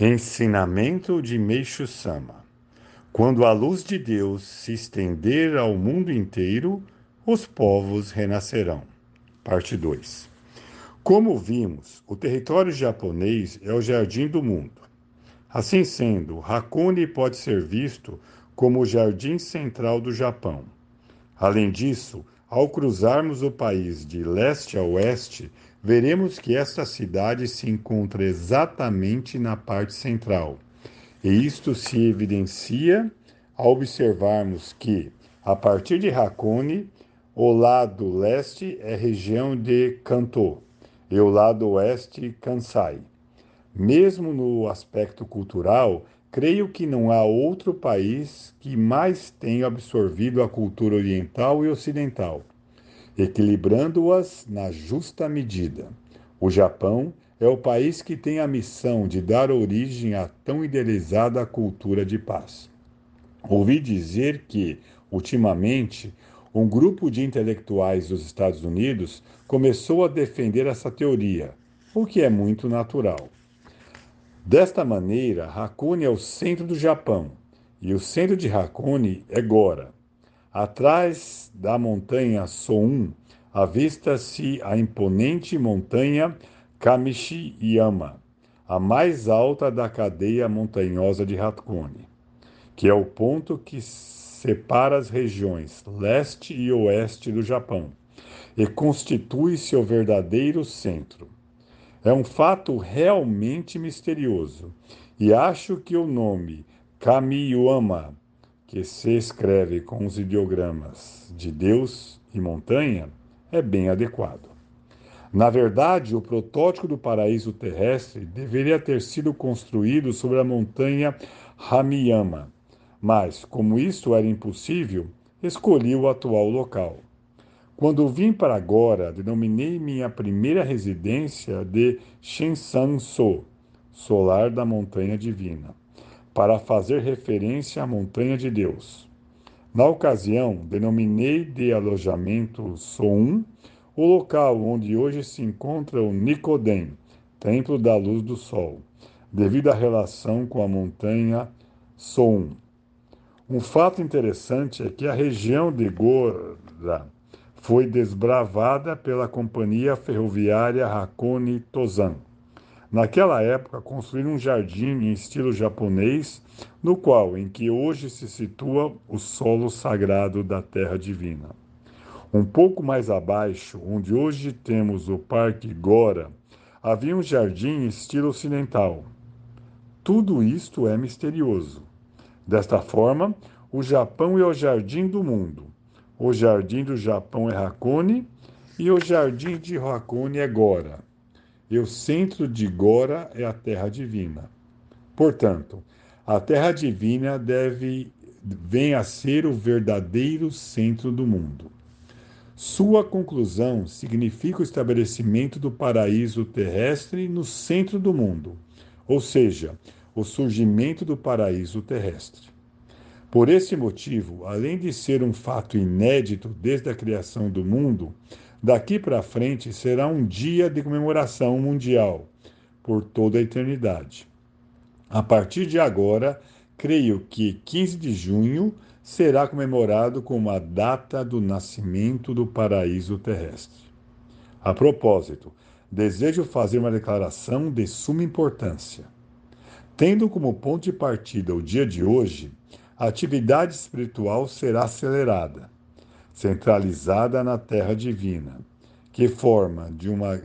Ensinamento de Meixo Sama Quando a luz de Deus se estender ao mundo inteiro, os povos renascerão. Parte 2 Como vimos, o território japonês é o jardim do mundo. Assim sendo, Hakone pode ser visto como o jardim central do Japão. Além disso, ao cruzarmos o país de leste a oeste, veremos que esta cidade se encontra exatamente na parte central. E isto se evidencia ao observarmos que, a partir de Hakone, o lado leste é região de Kanto e o lado oeste Kansai. Mesmo no aspecto cultural, creio que não há outro país que mais tenha absorvido a cultura oriental e ocidental equilibrando-as na justa medida. O Japão é o país que tem a missão de dar origem à tão idealizada cultura de paz. Ouvi dizer que, ultimamente, um grupo de intelectuais dos Estados Unidos começou a defender essa teoria, o que é muito natural. Desta maneira, Hakone é o centro do Japão e o centro de Hakone é Gora. Atrás da montanha Soun, avista-se a imponente montanha Kamishiyama, a mais alta da cadeia montanhosa de Hakone, que é o ponto que separa as regiões leste e oeste do Japão e constitui seu verdadeiro centro. É um fato realmente misterioso e acho que o nome Kamiyama que se escreve com os ideogramas de Deus e montanha, é bem adequado. Na verdade, o protótipo do paraíso terrestre deveria ter sido construído sobre a montanha Ramiyama, mas, como isso era impossível, escolhi o atual local. Quando vim para agora, denominei minha primeira residência de Shinsan-so, solar da montanha divina para fazer referência à montanha de Deus. Na ocasião, denominei de alojamento Soum o local onde hoje se encontra o Nicodem, Templo da Luz do Sol, devido à relação com a montanha Soum. Um fato interessante é que a região de Gora foi desbravada pela companhia ferroviária Hakone Tozan Naquela época, construíram um jardim em estilo japonês, no qual, em que hoje se situa o solo sagrado da Terra Divina. Um pouco mais abaixo, onde hoje temos o Parque Gora, havia um jardim em estilo ocidental. Tudo isto é misterioso. Desta forma, o Japão é o jardim do mundo. O jardim do Japão é Hakone e o jardim de Hakone é Gora e o centro de Gora é a terra divina. Portanto, a terra divina deve vem a ser o verdadeiro centro do mundo. Sua conclusão significa o estabelecimento do paraíso terrestre no centro do mundo, ou seja, o surgimento do paraíso terrestre. Por esse motivo, além de ser um fato inédito desde a criação do mundo, Daqui para frente será um dia de comemoração mundial por toda a eternidade. A partir de agora, creio que 15 de junho será comemorado como a data do nascimento do paraíso terrestre. A propósito, desejo fazer uma declaração de suma importância. Tendo como ponto de partida o dia de hoje, a atividade espiritual será acelerada centralizada na terra divina, que forma de uma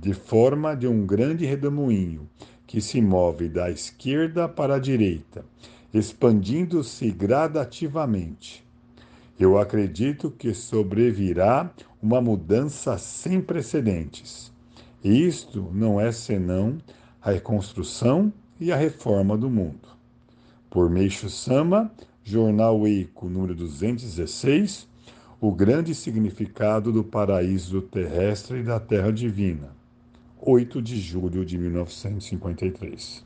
de forma de um grande redemoinho que se move da esquerda para a direita, expandindo-se gradativamente. Eu acredito que sobrevirá uma mudança sem precedentes. Isto não é senão a reconstrução e a reforma do mundo. Por Meixo Sama, Jornal Eico, número 216, o grande significado do paraíso terrestre e da terra divina. 8 de julho de 1953.